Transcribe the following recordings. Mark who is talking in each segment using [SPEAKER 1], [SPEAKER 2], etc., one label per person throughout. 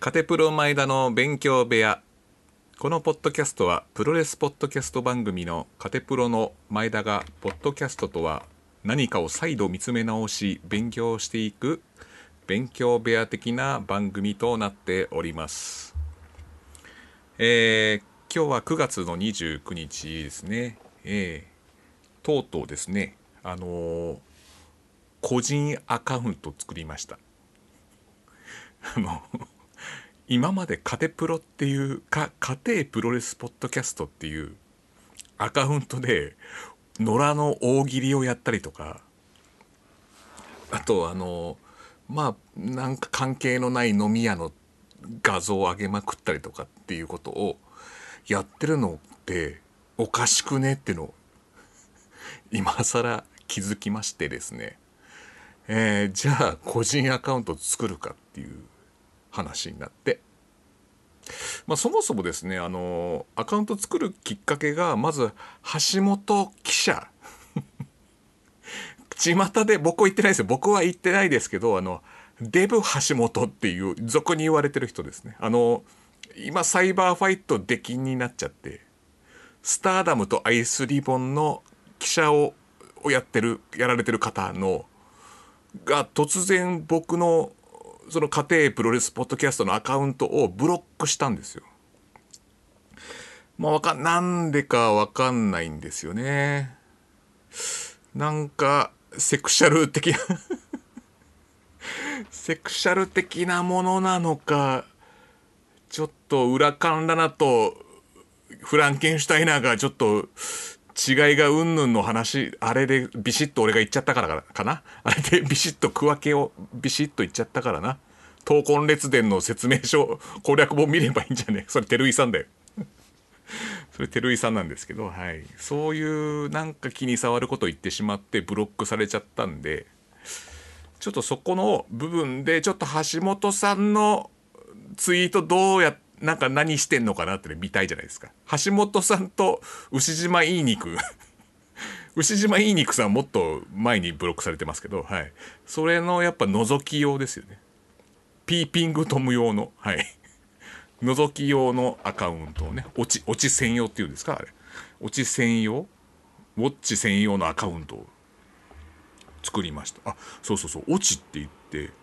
[SPEAKER 1] カテプロ前田の勉強部屋。このポッドキャストはプロレスポッドキャスト番組のカテプロの前田がポッドキャストとは何かを再度見つめ直し勉強していく勉強部屋的な番組となっております。えー、今日は9月の29日ですね。えー、とうとうですね。あのー、個人アカウント作りました。あの今までカテプロっていうか家庭プロレスポッドキャストっていうアカウントで野良の大喜利をやったりとかあとあのまあなんか関係のない飲み屋の画像を上げまくったりとかっていうことをやってるのっておかしくね？ってのを今更気づきましてですね。えー、じゃあ個人アカウント作るかっていう話になって、まあ、そもそもですねあのアカウント作るきっかけがまず橋本記者。巷で僕は言ってないですよ。僕は言ってないですけどあのデブ橋本っていう俗に言われてる人ですね。あの今サイバーファイト出禁になっちゃってスターダムとアイスリボンの記者をやってるやられてる方のが突然僕のその家庭プロレスポッドキャストのアカウントをブロックしたんですよ。まあわかん、なんでかわかんないんですよね。なんか、セクシャル的なセクシャル的なものなのか、ちょっと裏カンラナとフランケンシュタイナーがちょっと違いがうんぬんの話、あれでビシッと俺が言っちゃったからかな？あれでビシッと区分けをビシッと言っちゃったからな？闘魂列伝の説明書、攻略本見ればいいんじゃね？それ照井さんだよ。それ照井さんなんですけど、はい。そういうなんか気に障ること言ってしまってブロックされちゃったんで、ちょっとそこの部分でちょっと橋本さんのツイートどうやなんか何してんのかなって見たいじゃないですか。橋本さんと牛島いい肉 牛島いい肉さんもっと前にブロックされてますけど、はい。それのやっぱ覗き用ですよね。ピーピングトム用の、はい。覗き用のアカウントをね、落ち、落ち専用っていうんですかあれ。落ち専用ウォッチ専用のアカウントを作りました。あ、そうそうそう、落ちって言って、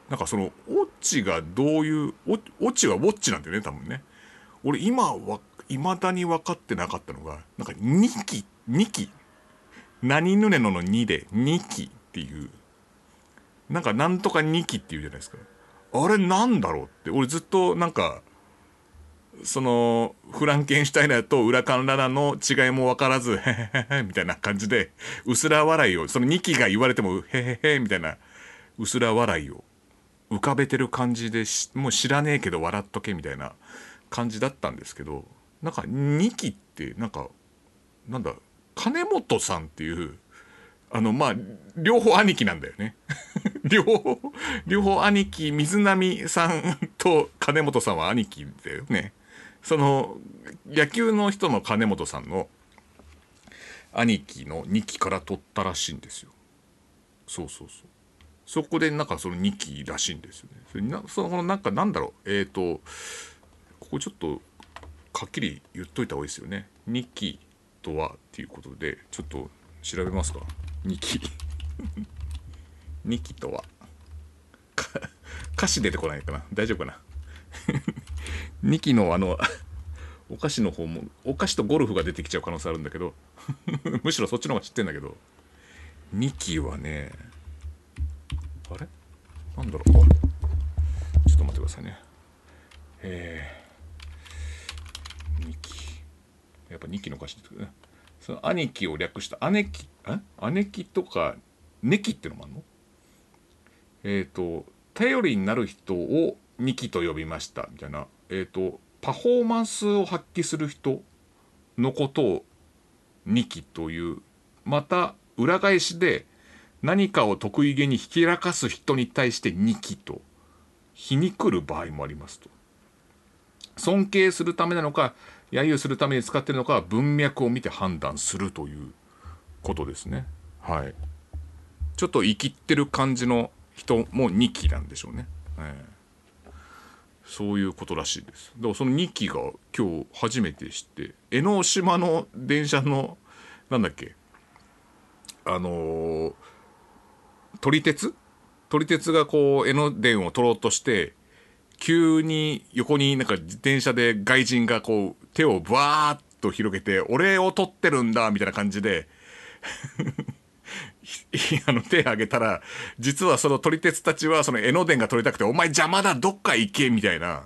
[SPEAKER 1] なんかその、オチがどういう、オチはウォッチなんだよね、多分ね。俺今は、未だに分かってなかったのが、なんか2期、2期。何ぬねのの2で2期っていう。なんかなんとか2期っていうじゃないですか。あれなんだろうって。俺ずっとなんか、その、フランケンシュタイナーとウラカンラナの違いも分からず、へへへみたいな感じで、薄ら笑いを、その2期が言われても、へへへみたいな、薄ら笑いを浮かべてる感じで、もう知らねえけど笑っとけみたいな感じだったんですけどなんか2期ってなんかなんだ金本さんっていうあのまあ両方兄貴なんだよね。両方両方兄貴水波さんと金本さんは兄貴だよね。その野球の人の金本さんの兄貴の2期から取ったらしいんですよ。そうそうそう。そこでなんかその2期らしいんですよね。それなそのなんかなんだろう。えっ、ー、とここちょっとはっきり言っといた方がいいですよね。2期とはっていうことでちょっと調べますか？2期。2期とは。歌詞出てこないかな？大丈夫かな？2期のあのお菓子の方もお菓子とゴルフが出てきちゃう可能性あるんだけど。むしろそっちの方が知ってんだけど。2期はねあれ？なんだろう？ちょっと待ってくださいね。えー2期やっぱ2期の歌詞ですけどね。その兄貴を略した姉貴え？姉貴とかネキってのもあるの？えっ、ー、と頼りになる人を2期と呼びました。みたいな。えっ、ー、とパフォーマンスを発揮する人のことを2期という。また裏返しで何かを得意げにひきらかす人に対して2期と皮肉る場合もありますと。尊敬するためなのか、揶揄するために使ってるのか文脈を見て判断するということですね。はい。ちょっと生きってる感じの人も2期なんでしょうね、えー、そういうことらしいです。だからその2期が今日初めて知って江ノ島の電車のなんだっけあのー、撮り鉄？撮り鉄がこう江ノ電を取ろうとして急に横になんか自転車で外人がこう手をバーッと広げて俺を取ってるんだみたいな感じで あの手挙げたら実はその撮り鉄たちはその江ノ電が撮りたくてお前邪魔だどっか行けみたいな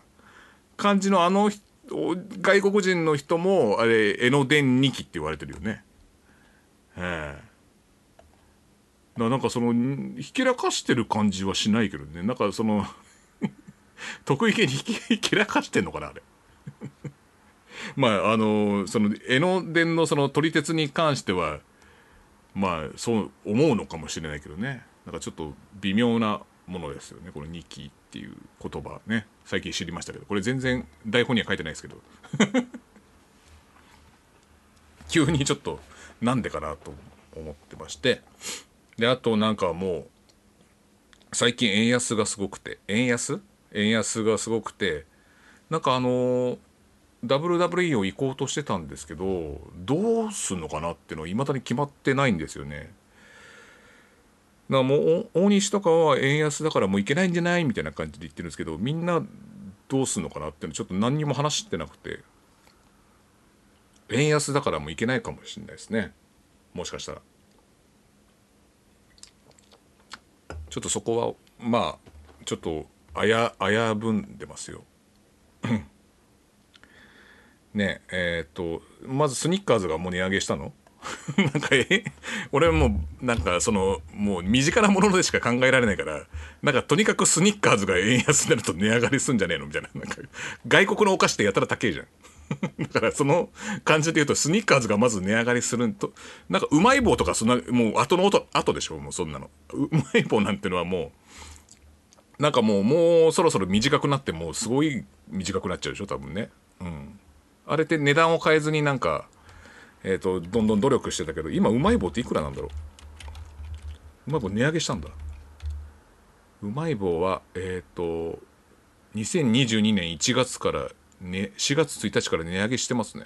[SPEAKER 1] 感じのあの外国人の人もあれ江ノ電2期って言われてるよね。ええなんかそのひけらかしてる感じはしないけどね。なんかその 得意げにひけらかしてんのかなあれ。まああのその江ノ電のその撮り鉄に関してはまあそう思うのかもしれないけどね。なんかちょっと微妙なものですよねこの日記っていう言葉ね。最近知りましたけど。これ全然台本には書いてないですけど。急にちょっとなんでかなと思ってまして。であとなんかもう最近円安がすごくて。円安？円安がすごくて。なんかあの WWE を行こうとしてたんですけどどうすんのかなっていうのはいまだに決まってないんですよね。だからもう大西とかは円安だからもう行けないんじゃないみたいな感じで言ってるんですけどみんなどうすんのかなっていうのちょっと何にも話してなくて。円安だからもう行けないかもしれないですね。もしかしたら。ちょっとそこはまあちょっと危ぶんでますよ。ねえー、っとまずスニッカーズがもう値上げしたの？なんかえ？俺はもうなんかそのもう身近なものでしか考えられないからなんかとにかくスニッカーズが円安になると値上がりすんじゃねえの？みたいな。なんか外国のお菓子ってやたら高いじゃん。だからその感じで言うとスニッカーズがまず値上がりするとなんかうまい棒とかそんなもう後の後後でしょもうそんなの。うまい棒なんてのはもうなんかもうもうそろそろ短くなってもうすごい短くなっちゃうでしょ多分ね。うん。あれって値段を変えずになんかえっ、ー、とどんどん努力してたけど今うまい棒っていくらなんだろう。うまい棒値上げしたんだ。うまい棒はえっ、ー、と2022年1月からね、4月1日から値上げしてますね。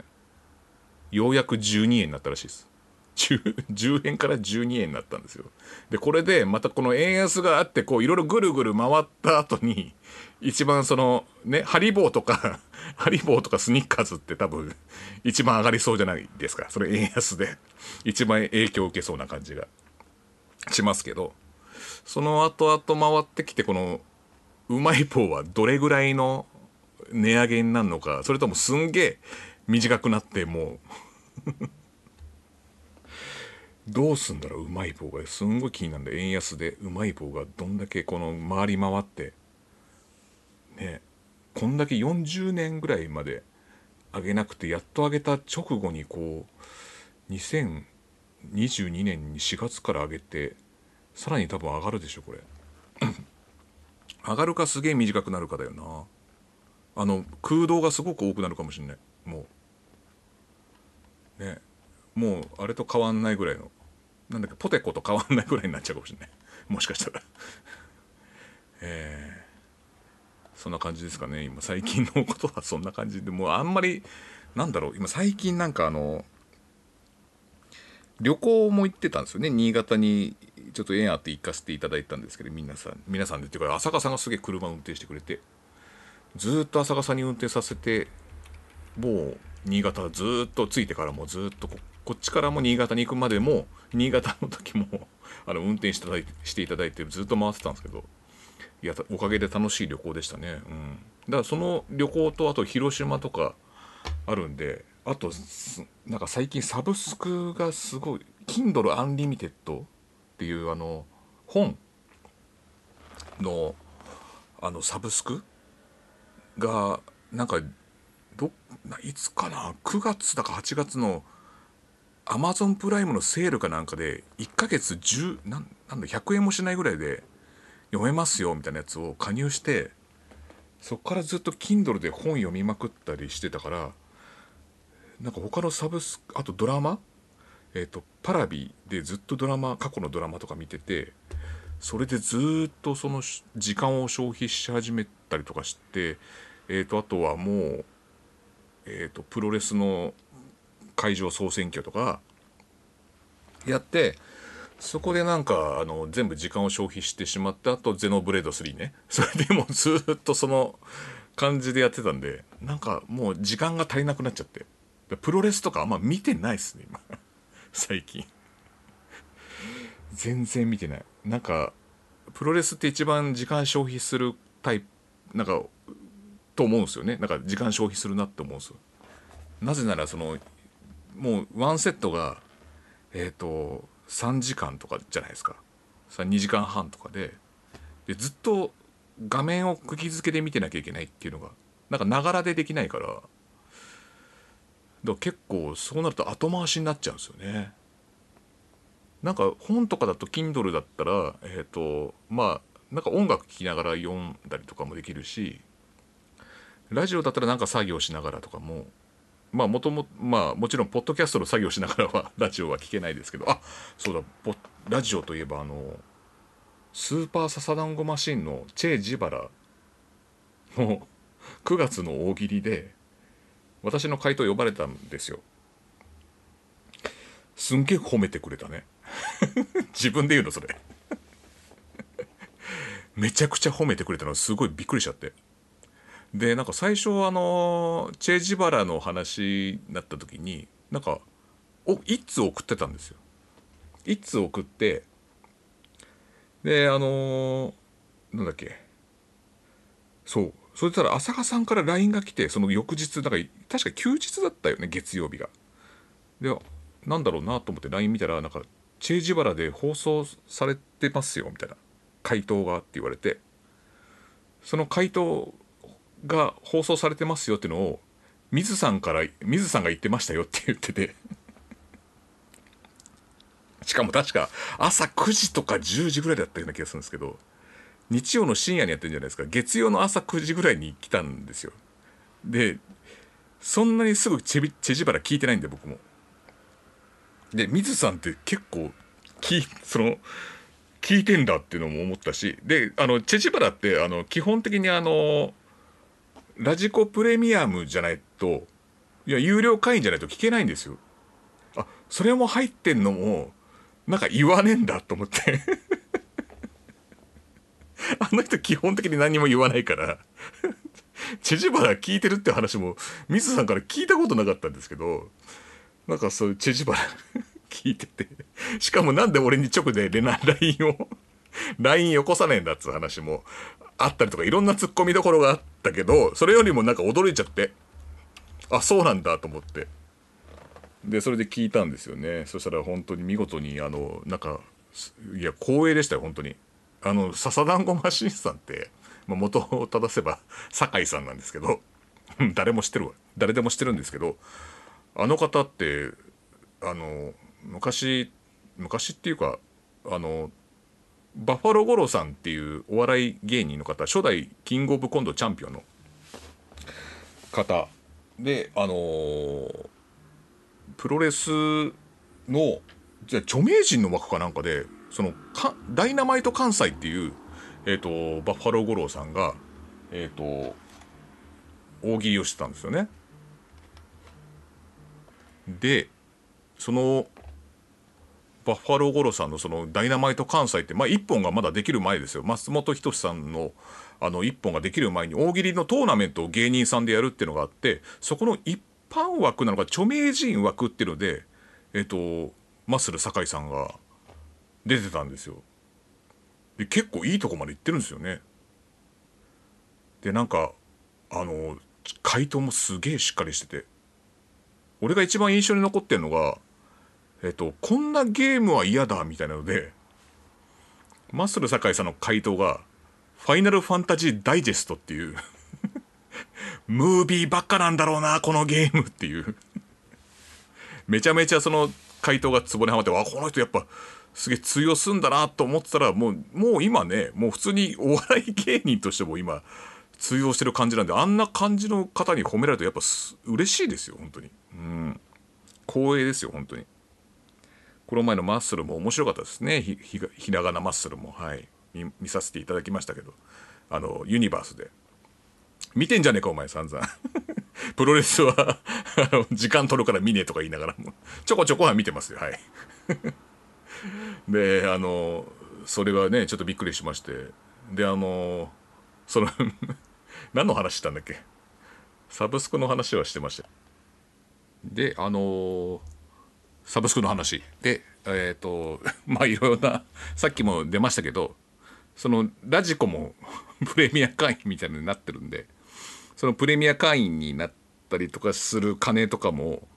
[SPEAKER 1] ようやく12円になったらしいです。10, 10円から12円になったんですよ。で、これでまたこの円安があって、こういろいろぐるぐる回った後に、一番そのね、ハリボーとか、ハリボーとかスニッカーズって多分一番上がりそうじゃないですか。それ円安で一番影響を受けそうな感じがしますけど、その後々回ってきてこのうまい棒はどれぐらいの値上げになるのかそれともすんげえ短くなってもう どうすんだろううまい棒が。すんごい気になるんだ円安でうまい棒がどんだけこの回り回ってねこんだけ40年ぐらいまで上げなくてやっと上げた直後にこう2022年に4月から上げてさらに多分上がるでしょこれ。上がるかすげえ短くなるかだよな。あの空洞がすごく多くなるかもしれない。もう。ね。もうあれと変わんないぐらいの。なんだっけポテコと変わんないぐらいになっちゃうかもしれない。もしかしたら。えー、そんな感じですかね。今最近のことはそんな感じで。もうあんまりなんだろう。今最近なんかあの旅行も行ってたんですよね。新潟にちょっと縁あって行かせていただいたんですけど皆さん皆さんで。っていうか浅香さんがすげえ車運転してくれて。ずっと朝霞に運転させてもう新潟ずっと着いてからもずっとこっちからも新潟に行くまでも新潟の時も あの運転していただいてしていただいてずっと回ってたんですけどいやおかげで楽しい旅行でしたね、うん、だからその旅行とあと広島とかあるんであとなんか最近サブスクがすごい Kindle Unlimited っていうあの本のあのサブスクがなんかどいつかな9月だか8月のアマゾンプライムのセールかなんかで1ヶ月10なんなんだ100円もしないぐらいで読めますよみたいなやつを加入してそっからずっと Kindle で本読みまくったりしてたからなんか他のサブスあとドラマえっ、とパラビでずっとドラマ過去のドラマとか見ててそれでずっとその時間を消費し始めたりとかしてえっ、とあとはもうえっ、とプロレスの会場総選挙とかやってそこでなんかあの全部時間を消費してしまってあとゼノブレード3ね。それでもずっとその感じでやってたんでなんかもう時間が足りなくなっちゃって。プロレスとかあんま見てないっすね今。最近。全然見てない。なんかプロレスって一番時間消費するタイプなんかと思うんですよね。なんか時間消費するなって思うんですよ。なぜならそのもうワンセットがえっ、と3時間とかじゃないですか。2時間半とかで。でずっと画面を釘付けで見てなきゃいけないっていうのがなんかながらでできないから。だから結構そうなると後回しになっちゃうんですよね。なんか本とかだと Kindle だったらえっ、とまあなんか音楽聴きながら読んだりとかもできるし。ラジオだったらなんか作業しながらとかもまあもともまあもちろんポッドキャストの作業しながらは ラジオは聞けないですけどあそうだポラジオといえばあのスーパーササダンゴマシンのチェ・ジバラの 9月の大喜利で私の回答呼ばれたんですよ。すんげえ褒めてくれたね。自分で言うのそれ。めちゃくちゃ褒めてくれたのすごいびっくりしちゃって。でなんか最初あのチェ・ジバラの話になった時になんかお一通送ってたんですよ。一通送ってであのなんだっけ。そう。そしたら浅香さんから LINE が来てその翌日だから確か休日だったよね月曜日が。でなんだろうなと思って LINE 見たらなんか「チェ・ジバラで放送されてますよ」みたいな回答がって言われてその回答が放送されてますよっていうのを水さんから水さんが言ってましたよって言ってて。しかも確か朝9時とか10時ぐらいだったような気がするんですけど日曜の深夜にやってるんじゃないですか。月曜の朝9時ぐらいに来たんですよ。でそんなにすぐチェビチェジバラ聞いてないんで僕も。で水さんって結構聞 その聞いてんだっていうのも思ったし。であのチェジバラってあの基本的にあのラジコプレミアムじゃないといや有料会員じゃないと聞けないんですよ。あそれも入ってんのもなんか言わねえんだと思って。あの人基本的に何も言わないから。チェジバラ聞いてるって話も水さんから聞いたことなかったんですけどなんかそういうチェジバラ 聞いててしかもなんで俺に直でレナ LINE を LINE よこさねえんだっつう話もあったりとかいろんなツッコミどころがあってたけどそれよりもなんか驚いちゃってあそうなんだと思って。でそれで聞いたんですよね。そしたら本当に見事にあのなんかいや光栄でしたよ本当に。あの笹団子マシンさんって、まあ、元を正せば酒井さんなんですけど誰も知ってるわ。誰でも知ってるんですけどあの方ってあの昔昔っていうかあのバッファロー五郎さんっていうお笑い芸人の方初代キングオブコントチャンピオンの方であのープロレスのじゃ著名人の枠かなんかでそのかダイナマイト関西っていう、えー、とバッファロー五郎さんがえっ、と大喜利をしてたんですよね。でそのバッファロー五郎さんのそのダイナマイト関西って、まあ、1本がまだできる前ですよ。松本人志さんのあの1本ができる前に大喜利のトーナメントを芸人さんでやるっていうのがあってそこの一般枠なのか著名人枠っていうのでえっ、とマッスル酒井さんが出てたんですよ。で結構いいとこまで行ってるんですよね。でなんかあの回答もすげえしっかりしてて。俺が一番印象に残ってるのがえっと、こんなゲームは嫌だみたいなので、マッスル酒井さんの回答が、ファイナルファンタジーダイジェストっていう、ムービーばっかなんだろうな、このゲームっていう。めちゃめちゃその回答がツボにはまって、わ、この人やっぱ、すげえ通用すんだなと思ってたら、もう、もう今ね、もう普通にお笑い芸人としても今、通用してる感じなんで、あんな感じの方に褒められるとやっぱ嬉しいですよ、本当に。うん光栄ですよ本当にこの前のマッスルも面白かったですね。ひひひらがなマッスルも。はい。見見させていただきましたけど。あのユニバースで。見てんじゃねえかお前散々。プロレスは時間取るから見ねえとか言いながらも。ちょこちょこは見てますよ。はい。であのそれがねちょっとびっくりしまして。であのその 何の話したんだっけ？サブスクの話はしてました。であのサブスクの話。でえっ、と まあいろいろなさっきも出ましたけどそのラジコも プレミア会員みたいになってるんでそのプレミア会員になったりとかする金とかも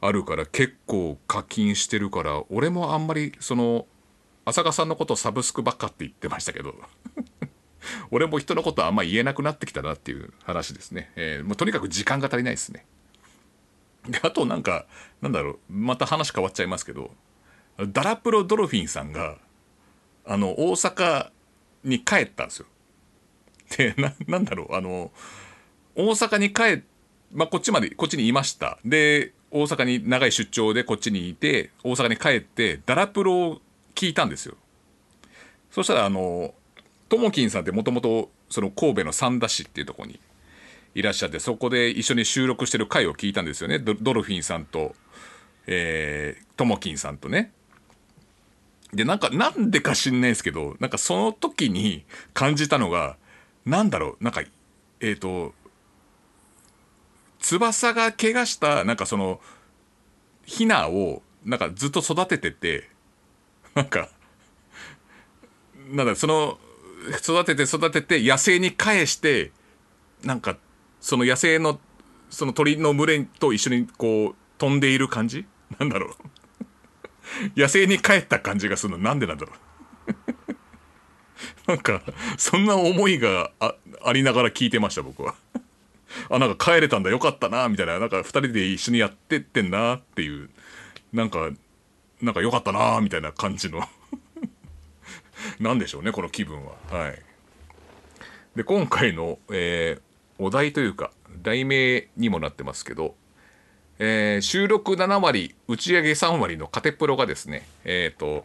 [SPEAKER 1] あるから結構課金してるから俺もあんまりその浅香さんのことサブスクばっかって言ってましたけど 俺も人のことあんま言えなくなってきたなっていう話ですね、えー、もうとにかく時間が足りないですね。あとなんかなんだろうまた話変わっちゃいますけどダラプロドルフィンさんがあの大阪に帰ったんですよ。でななんだろうあの大阪に帰っまあこっちまでこっちにいました。で大阪に長い出張でこっちにいて大阪に帰ってダラプロを聞いたんですよ。そしたらあのともきんさんってもともとその神戸の三田市っていうとこにいらっしゃってそこで一緒に収録してる回を聞いたんですよね。ドルフィンさんとえー、ともきんさんとね。でなんかなんでか知んないですけどなんかその時に感じたのがなんだろうなんかえっ、ー、と翼が怪我したなんかそのヒナをなんかずっと育てててなんかなんだその育てて育てて野生に返してなんかその野生のその鳥の群れと一緒にこう飛んでいる感じ？なんだろう。野生に帰った感じがするの。なんでなんだろう。なんかそんな思いがあありながら聞いてました僕は。あなんか帰れたんだ。よかったなみたいな。なんか2人で一緒にやってってんなっていう。なんかなんかよかったなみたいな感じの。なんでしょうねこの気分は。はい。で今回の、えー、お題というか題名にもなってますけど、えー、収録7割打ち上げ3割のカテプロがですねえっ、ー、と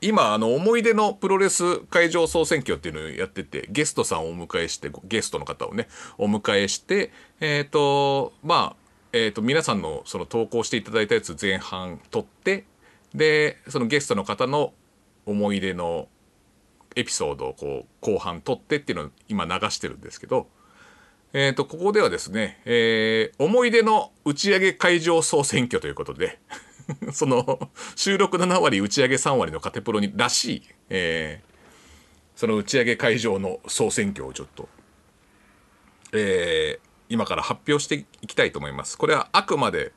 [SPEAKER 1] 今あの思い出のプロレス会場総選挙っていうのをやっててゲストさんをお迎えしてゲストの方をねお迎えしてえっ、ー、とまあえっ、と皆さんのその投稿していただいたやつ前半撮ってでそのゲストの方の思い出のエピソードをこう後半撮ってっていうのを今流してるんですけど、えっ、ー、と、ここではですね、えー、思い出の打ち上げ会場総選挙ということで その収録7割打ち上げ3割のカテプロにらしい、えー、その打ち上げ会場の総選挙をちょっと、えー、今から発表していきたいと思います。これはあくまで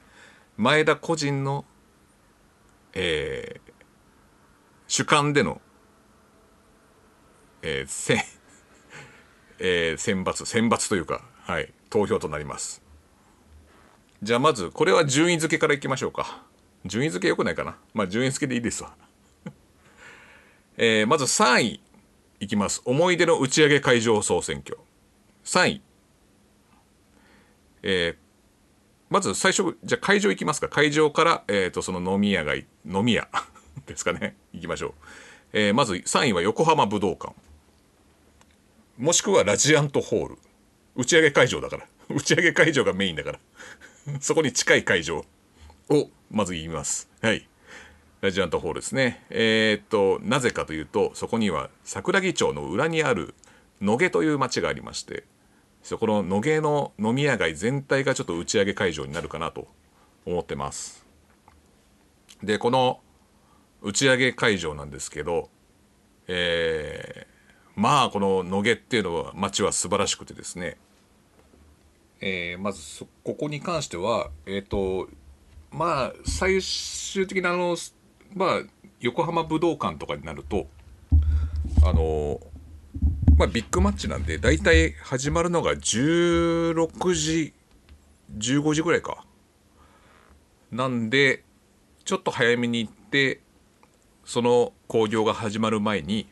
[SPEAKER 1] 前田個人の、えー、主観での、えー、えー、選抜、選抜というか、はい、投票となります。じゃあまず、これは順位付けからいきましょうか。順位付け良くないかな？まあ順位付けでいいですわ。えー、まず3位いきます。思い出の打ち上げ会場総選挙。3位。えー、まず最初、じゃあ会場行きますか。会場から、え、ー、と、その飲み屋が、飲み屋。ですかね。いきましょう。えー、まず3位は横浜武道館。もしくはラジアントホール。打ち上げ会場だから。打ち上げ会場がメインだから。そこに近い会場をまず言います。はい。ラジアントホールですね。えー、っと、なぜかというと、そこには桜木町の裏にある野毛という町がありまして、そこの野毛の飲み屋街全体がちょっと打ち上げ会場になるかなと思ってます。で、この打ち上げ会場なんですけど、えー、まあこの野毛っていうのは街は素晴らしくてですね、えー、まずここに関してはえっ、ー、とまあ最終的なあのまあ横浜武道館とかになるとあのまあビッグマッチなんで大体始まるのが16時15時ぐらいか。なんでちょっと早めに行ってその興行が始まる前に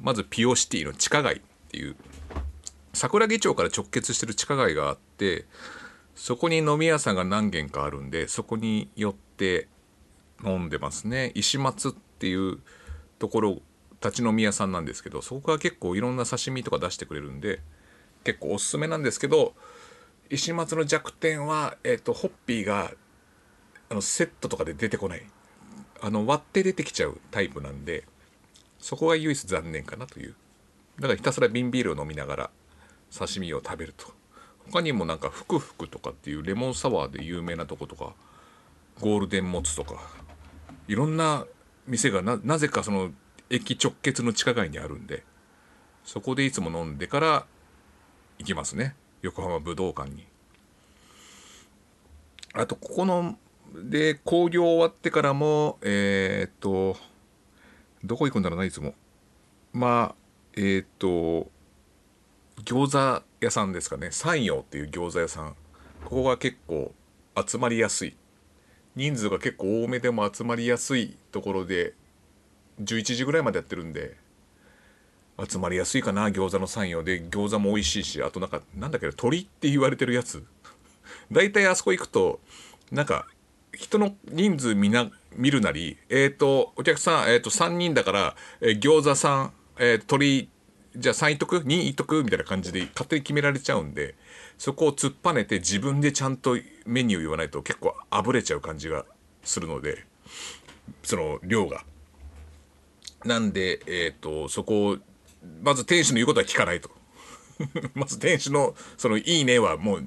[SPEAKER 1] まずピオシティの地下街っていう桜木町から直結してる地下街があってそこに飲み屋さんが何軒かあるんでそこに寄って飲んでますね。石松っていうところ立ち飲み屋さんなんですけどそこが結構いろんな刺身とか出してくれるんで結構おすすめなんですけど石松の弱点は、えーと、ホッピーがあのセットとかで出てこない。あの割って出てきちゃうタイプなんでそこが唯一残念かなという。だからひたすら瓶ビールを飲みながら刺身を食べると。他にもなんかふくふくとかっていうレモンサワーで有名なとことかゴールデンモツとかいろんな店がなぜかその駅直結の地下街にあるんでそこでいつも飲んでから行きますね。横浜武道館に。あとここので興行終わってからもえー、っとどこ行くんだろうないつも。まあえー、っと餃子屋さんですかね。山陽っていう餃子屋さん。ここが結構集まりやすい。人数が結構多めでも集まりやすいところで11時ぐらいまでやってるんで集まりやすいかな餃子の山陽で。餃子も美味しいしあとなんかなんだっけ鳥って言われてるやつ。大体あそこ行くとなんか人の人数みな見るなりえっ、ー、とお客さん、えー、と3人だから、えー、餃子さん、えー、鳥じゃあ3いとく2いとくみたいな感じで勝手に決められちゃうんでそこを突っぱねて自分でちゃんとメニュー言わないと結構あぶれちゃう感じがするのでその量が。なんで、えっ、ー、とそこをまず店主の言うことは聞かないと。まず店主のその「いいね」はもう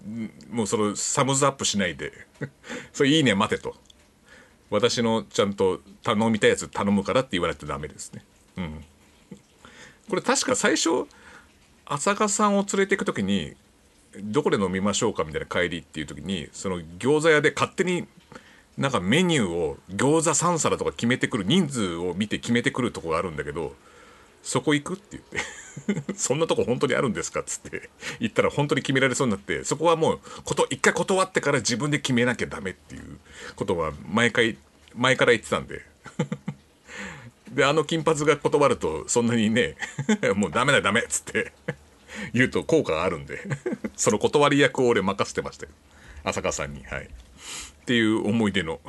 [SPEAKER 1] もうそのサムズアップしないで それいいね待てと私のちゃんと頼みたいやつ頼むからって言われてダメですね。うん。これ確か最初浅香さんを連れていく時にどこで飲みましょうかみたいな帰りっていう時にその餃子屋で勝手になんかメニューを餃子3皿とか決めてくる人数を見て決めてくるとこがあるんだけどそこ行くって言って。そんなとこ本当にあるんですかっつって言ったら本当に決められそうになってそこはもうこと一回断ってから自分で決めなきゃダメっていうことは毎回前から言ってたんで で、あの金髪が断ると、そんなにね、もうダメだダメっつって言うと効果があるんでその断り役を俺任せてましたよ。浅香さんに。はい。っていう思い出の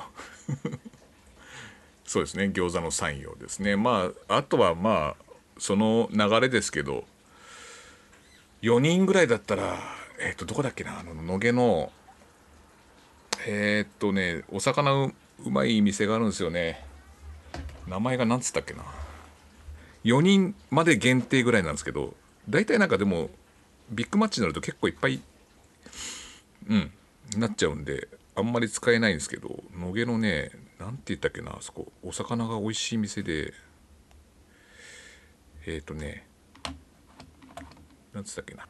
[SPEAKER 1] そうですね、餃子の山陽ですね。まあ、あとはまあ、その流れですけど、4人ぐらいだったら、えっ、ー、と、どこだっけな、あの、野毛の、えー、っとね、お魚うまい店があるんですよね。名前が何つったっけな4人まで限定ぐらいなんですけど大体なんかでもビッグマッチになると結構いっぱいうんなっちゃうんであんまり使えないんですけど野毛のね何て言ったっけなあそこお魚が美味しい店でえっ、ー、とね何つったっけな。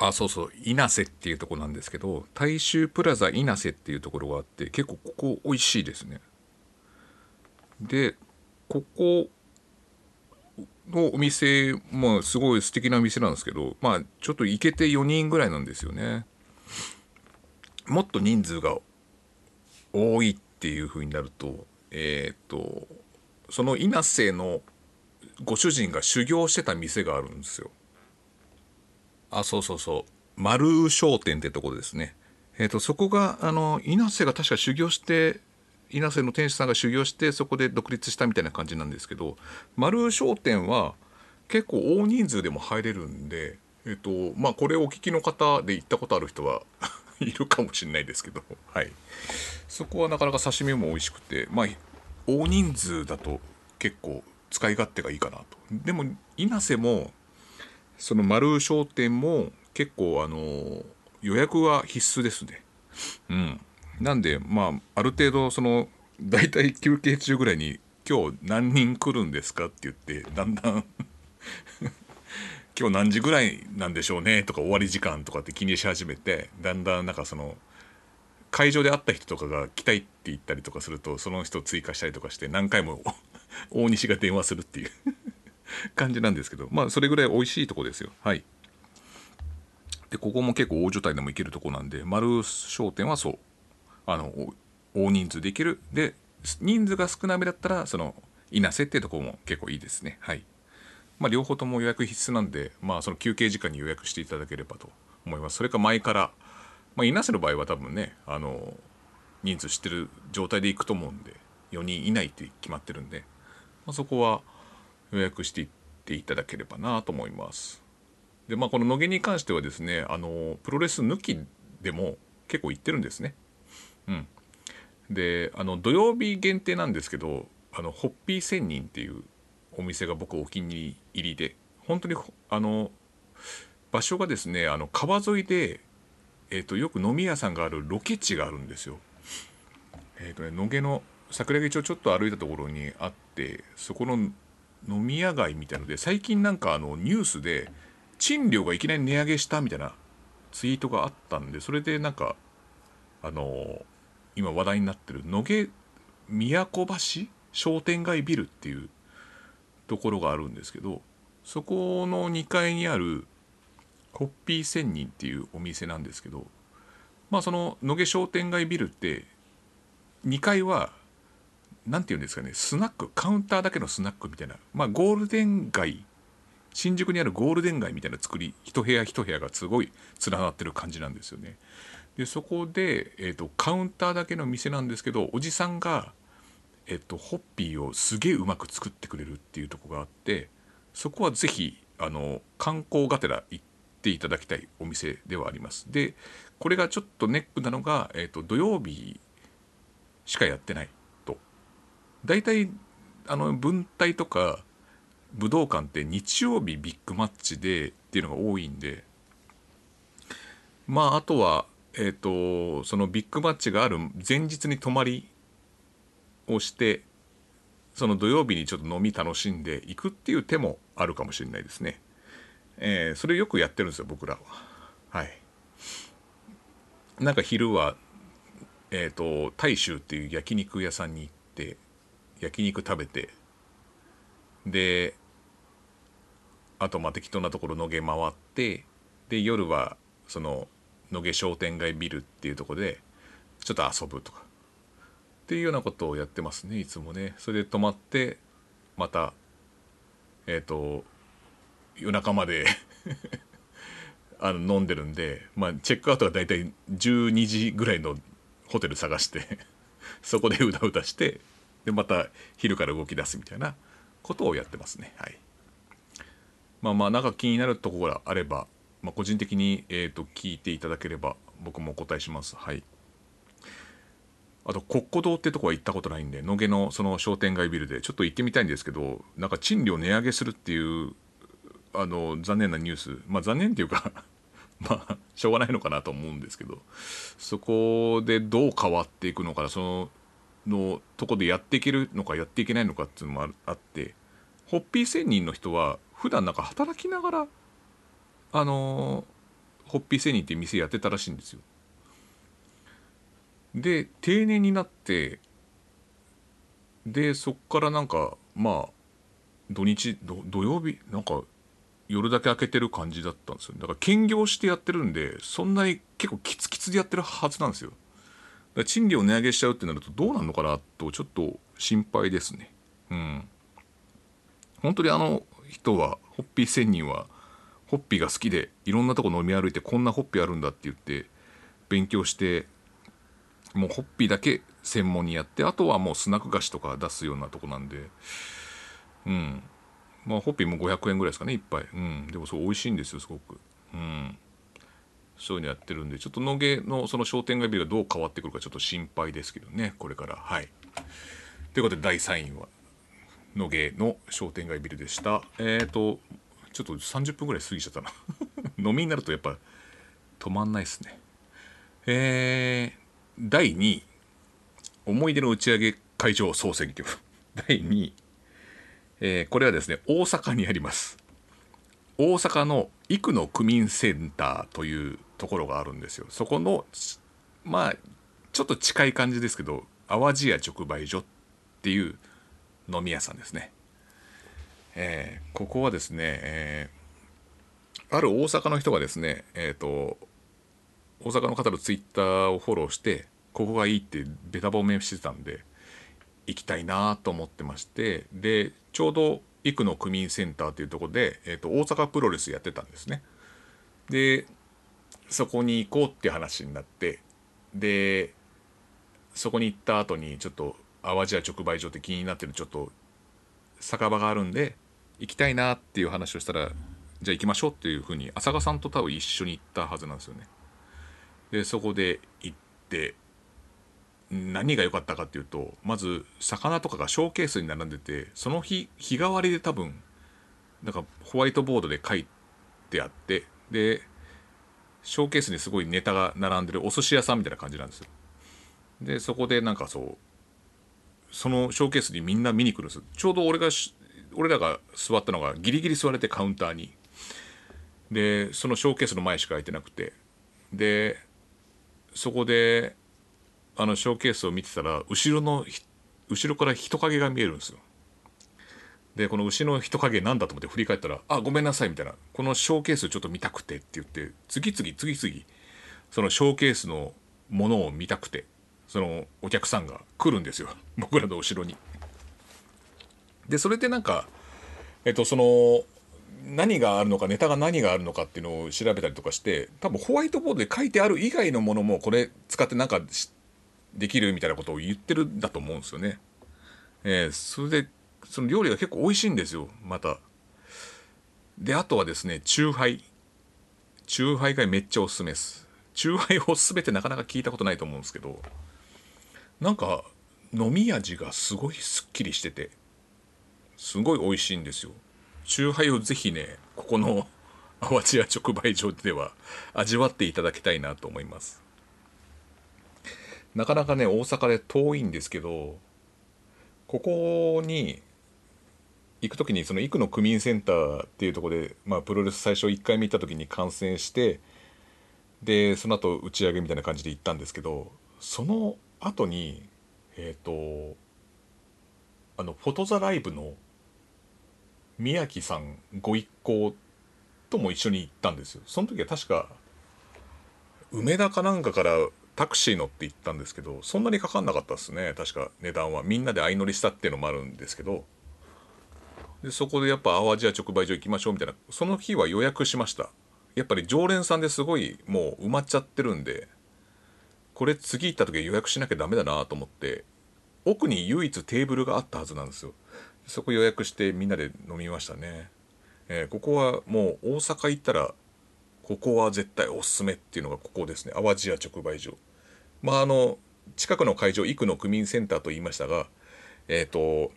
[SPEAKER 1] あそうそう稲瀬っていうとこなんですけど大衆プラザ稲瀬っていうところがあって結構ここ美味しいですね。でここのお店まあすごい素敵なお店なんですけどまあちょっと行けて4人ぐらいなんですよね。もっと人数が多いっていう風になるとえっ、とその稲瀬のご主人が修行してた店があるんですよ。あそうそうそう。丸商店ってとこですね。えっ、とそこがあの稲瀬が確か修行して稲瀬の店主さんが修行してそこで独立したみたいな感じなんですけど丸商店は結構大人数でも入れるんで、えっとまあ、これお聞きの方で行ったことある人は いるかもしれないですけど、はい、そこはなかなか刺身も美味しくて、まあ、大人数だと結構使い勝手がいいかなとでも稲瀬もその丸商店も結構あの予約は必須ですねうんなんでまあある程度その大体休憩中ぐらいに「今日何人来るんですか?」って言ってだんだん 今日何時ぐらいなんでしょうねとか終わり時間とかって気にし始めてだんだんなんかその会場で会った人とかが来たいって言ったりとかするとその人追加したりとかして何回も 大西が電話するっていう。感じなんですけど。まあそれぐらい美味しいとこですよ。はい。でここも結構大所帯でも行けるとこなんで丸商店はそう。あの大人数できる。で人数が少なめだったらその稲瀬ってとこも結構いいですね。はい。まあ両方とも予約必須なんでまあその休憩時間に予約していただければと思います。それか前からまあ稲瀬の場合は多分ねあの人数知ってる状態で行くと思うんで4人以内って決まってるんで、まあ、そこは予約していっていただければなと思います。でまあこの野毛に関してはですねあのプロレス抜きでも結構行ってるんですね。うん。であの土曜日限定なんですけどあのホッピー仙人っていうお店が僕お気に入りで本当にあの場所がですねあの川沿いで、えーと、よく飲み屋さんがあるロケ地があるんですよ。えーとね、野毛の桜木町ちょっと歩いたところにあってそこの飲み屋街みたいので最近なんかあのニュースで賃料がいきなり値上げしたみたいなツイートがあったんでそれでなんかあの今話題になってる野毛都橋？商店街ビルっていうところがあるんですけどそこの2階にあるホッピー仙人っていうお店なんですけどまあその野毛商店街ビルって2階は何て言うんですかねスナックカウンターだけのスナックみたいなまあゴールデン街新宿にあるゴールデン街みたいな作り一部屋一部屋がすごい連なってる感じなんですよね。でそこで、えーと、カウンターだけの店なんですけどおじさんが、えーと、ホッピーをすげえうまく作ってくれるっていうとこがあってそこは是非あの観光がてら行っていただきたいお店ではあります。でこれがちょっとネックなのが、えーと、土曜日しかやってない。大体あの文体とか武道館って日曜日ビッグマッチでっていうのが多いんでまああとはえっ、ー、とそのビッグマッチがある前日に泊まりをしてその土曜日にちょっと飲み楽しんでいくっていう手もあるかもしれないですね。えー、それよくやってるんですよ僕らは。はい。なんか昼はえっ、ー、と大衆っていう焼肉屋さんに行って焼肉食べて。であとまあ適当なところのげ回ってで夜はその野毛商店街ビルっていうとこでちょっと遊ぶとか。っていうようなことをやってますねいつもね。それで泊まってまたえっ、ー、と夜中まで あの飲んでるんで、まあ、チェックアウトが大体12時ぐらいのホテル探してそこでうだうだしてでまた昼から動き出すみたいなことをやってますねはいまあまあなんか気になるところがあればまあ、個人的に、えーと、聞いていただければ僕もお答えします。はい。あと、国庫堂ってとこは行ったことないんで、野毛のその商店街ビルでちょっと行ってみたいんですけど、なんか賃料値上げするっていう、あの、残念なニュース、まあ残念っていうか まあ、しょうがないのかなと思うんですけど、そこでどう変わっていくのかな、その、のとこでやっていけるのかやっていけないのかっていうのもあって、ホッピー仙人の人は、普段なんか働きながらあのホッピーセニーって店やってたらしいんですよ。で定年になってでそっからなんかまあ土日土曜日なんか夜だけ開けてる感じだったんですよ。だから兼業してやってるんでそんなに結構キツキツでやってるはずなんですよ。だから賃料値上げしちゃうってなるとどうなんのかなとちょっと心配ですね。うん。本当にあの人はホッピー仙人はホッピーが好きでいろんなとこ飲み歩いてこんなホッピーあるんだって言って勉強してもうホッピーだけ専門にやってあとはもうスナック菓子とか出すようなとこなんでうん。まあホッピーも500円ぐらいですかねいっぱいうん。でもそう美味しいんですよすごく。うん。そういうのやってるんでちょっと野毛のその商店街ビルがどう変わってくるかちょっと心配ですけどねこれから。はい。ということで第3位は野毛の商店街ビルでした。えっ、ー、とちょっと30分ぐらい過ぎちゃったな。飲みになるとやっぱ止まんないですね。えー、第2位。思い出の打ち上げ会場総選挙。第2位、えー、これはですね大阪にあります。大阪の生野区民センターというところがあるんですよそこのまあちょっと近い感じですけど淡路屋直売所っていう飲み屋さんですねえー、ここはですね、えー、ある大阪の人がですね、えっ、ー、と、大阪の方のツイッターをフォローして、ここがいいってべた褒めしてたんで、行きたいなと思ってまして、で、ちょうど生野区民センターというとこで、えーと、大阪プロレスやってたんですね。で、そこに行こうって話になってでそこに行った後にちょっと淡路屋直売所って気になってるちょっと酒場があるんで行きたいなっていう話をしたらじゃあ行きましょうっていうふうに浅賀さんと多分一緒に行ったはずなんですよね。でそこで行って何が良かったかっていうとまず魚とかがショーケースに並んでてその日日替わりで多分なんかホワイトボードで書いてあってでショーケースにすごいネタが並んでるお寿司屋さんみたいな感じなんですよ。でそこでなんかそうそのショーケースにみんな見に来るんですちょうど俺が俺らが座ったのがギリギリ座れてカウンターに。でそのショーケースの前しか空いてなくて。でそこであのショーケースを見てたら後ろの後ろから人影が見えるんですよ。でこの牛の人影なんだと思って振り返ったら「あごめんなさい」みたいな「このショーケースちょっと見たくて」って言って次々次々そのショーケースのものを見たくてそのお客さんが来るんですよ 僕らの後ろに。でそれでなんかえっとその何があるのかネタが何があるのかっていうのを調べたりとかして多分ホワイトボードで書いてある以外のものもこれ使ってなんかできるみたいなことを言ってるんだと思うんですよね。えー、それでその料理が結構美味しいんですよまた。であとはですねチューハイチューハイがめっちゃおすすめです。チューハイを全てなかなか聞いたことないと思うんですけどなんか飲み味がすごいすっきりしててすごい美味しいんですよ。チューハイをぜひねここの淡路屋直売所では味わっていただきたいなと思いますなかなかね大阪で遠いんですけどここに行く時にその生野区民センターっていうとこで、まあ、プロレス最初1回見た時に観戦してでその後打ち上げみたいな感じで行ったんですけどその後にえっ、ー、とあのフォトザライブの宮城さんご一行とも一緒に行ったんですよ。その時は確か梅田かなんかからタクシー乗って行ったんですけどそんなにかかんなかったですね。確か値段は。みんなで相乗りしたっていうのもあるんですけどでそこでやっぱ淡路屋直売所行きましょうみたいなその日は予約しました。やっぱり常連さんですごいもう埋まっちゃってるんでこれ次行った時予約しなきゃダメだなと思って奥に唯一テーブルがあったはずなんですよ。そこ予約してみんなで飲みましたね、えー、ここはもう大阪行ったらここは絶対おすすめっていうのがここですね。淡路屋直売所。まああの近くの会場生野区民センターと言いましたがえっ、ー、と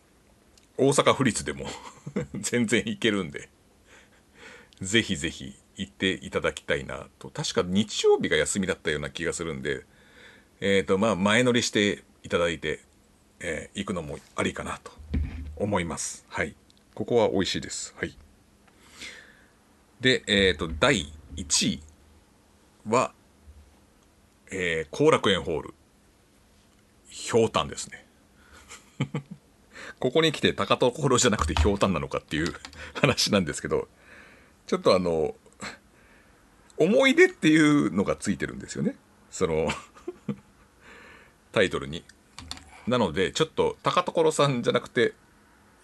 [SPEAKER 1] 大阪府立でも 全然行けるんでぜひぜひ行っていただきたいなと確か日曜日が休みだったような気がするんでえっ、ー、とまあ前乗りしていただいて、えー、行くのもありかなと思います。はい。ここは美味しいです。はい。で、えっ、ー、と、第1位は、えー、後楽園ホール。ひょうたんですね。ここに来て高所じゃなくてひょうたんなのかっていう話なんですけど、ちょっとあの、思い出っていうのがついてるんですよね。そのタイトルに。なので、ちょっと高所さんじゃなくて、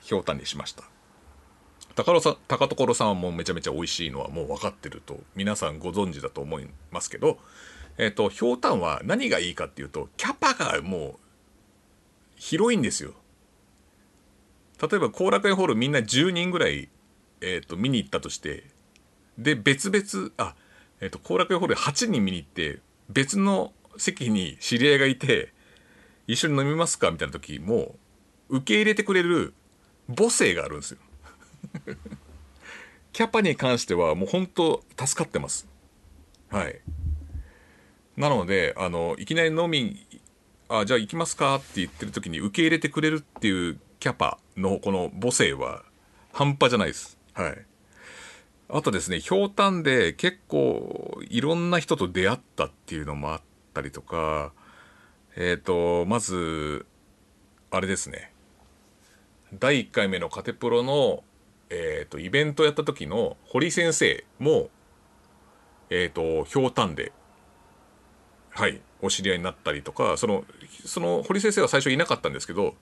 [SPEAKER 1] ひょうたんにしました高さ高所さんはもうめちゃめちゃ美味しいのはもう分かってると皆さんご存知だと思いますけどえっ、ー、とひょうたんは何がいいかっていうとキャパがもう広いんですよ例えば後楽園ホールみんな10人ぐらい、えーと、見に行ったとしてで別々あえっ、ー、と後楽園ホール8人見に行って別の席に知り合いがいて一緒に飲みますか？みたいな時も受け入れてくれる母性があるんですよ。キャパに関してはもう本当助かってます。はい。なのであのいきなり飲みあじゃあ行きますか？って言ってる時に受け入れてくれるっていうキャパのこの母性は半端じゃないです。はい。あとですねひょうたんで結構いろんな人と出会ったっていうのもあったりとかえっ、ー、とまずあれですね。第1回目のカテプロの、えーと、イベントやった時の堀先生もえっ、ー、とひょうたんではいお知り合いになったりとかそのその堀先生は最初いなかったんですけど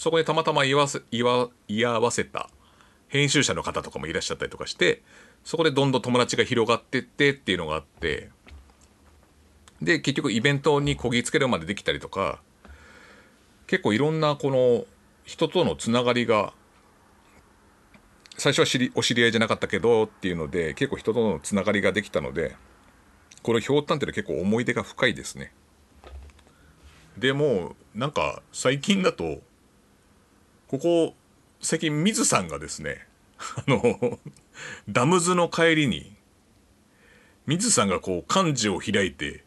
[SPEAKER 1] そこにたまたま居合わせ居合わせた編集者の方とかもいらっしゃったりとかしてそこでどんどん友達が広がってってっていうのがあってで結局イベントにこぎつけるまでできたりとか結構いろんなこの人とのつながりが最初は知りお知り合いじゃなかったけどっていうので結構人とのつながりができたのでこれひょうたんっていうのは結構思い出が深いですね。でもなんか最近だとここ最近水さんがですね あのダムズの帰りに水さんがこう漢字を開いて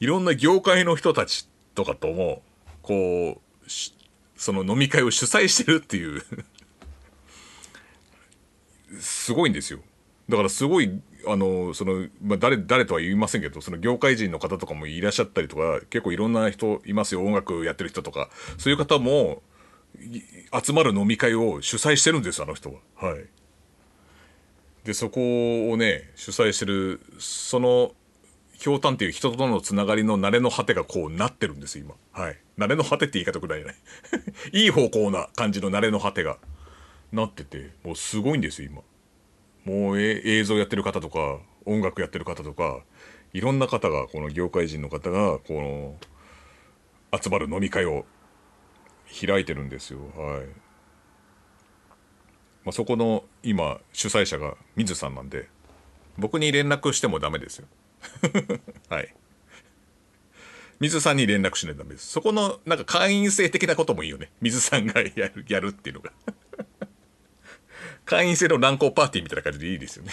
[SPEAKER 1] いろんな業界の人たちとかともこうその飲み会を主催してるっていう すごいんですよ。だからすごいあのその、まあ、誰誰とは言いませんけどその業界人の方とかもいらっしゃったりとか結構いろんな人いますよ。音楽やってる人とか。そういう方も集まる飲み会を主催してるんですあの人は。はい、でそこをね主催してるそのひょうたんっていう人とのつながりの慣れの果てがこうなってるんです今。はい。慣れの果てって言い方くらいじゃない。いい方向な感じの慣れの果てがなっててもうすごいんです今。もう映像やってる方とか音楽やってる方とかいろんな方がこの業界人の方がこの集まる飲み会を開いてるんですよ。はい、まあ、そこの今主催者が水さんなんで僕に連絡してもダメですよ。はい。水さんに連絡しないとダメです。そこのなんか会員制的なこともいいよね。水さんがやるやるっていうのが。会員制の乱行パーティーみたいな感じでいいですよね。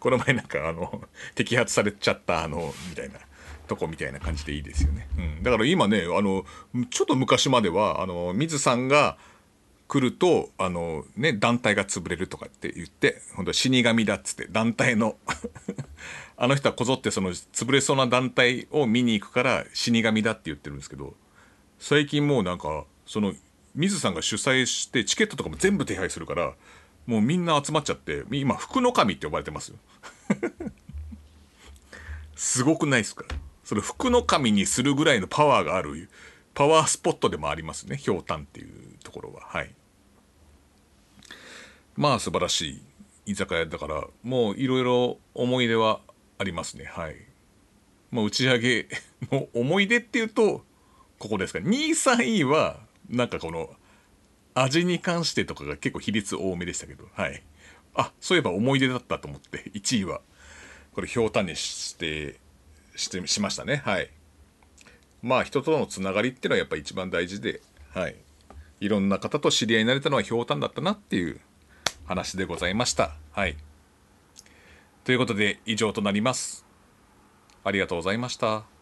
[SPEAKER 1] この前なんかあの摘発されちゃったあのみたいな。とこみたいな感じでいいですよね、うん、だから今ねあのちょっと昔まではあの水さんが来るとあのね団体が潰れるとかって言って本当死神だっつって団体の あの人はこぞってその潰れそうな団体を見に行くから死神だって言ってるんですけど最近もうなんかその水さんが主催してチケットとかも全部手配するからもうみんな集まっちゃって今福の神って呼ばれてますよ。すごくないですか？それ福の神にするぐらいのパワーがあるパワースポットでもありますね。ひょうたんっていうところは。はい。まあ素晴らしい居酒屋だからもういろいろ思い出はありますね。はい。もう打ち上げ の思い出っていうとここですか23位はなんかこの味に関してとかが結構比率多めでしたけど。はい。あそういえば思い出だったと思って 1位はこれひょうたんにしてしてしましたね。はい。まあ人とのつながりっていうのはやっぱ一番大事ではい。いろんな方と知り合いになれたのはひょうたんだったなっていう話でございました。はい。ということで以上となります。ありがとうございました。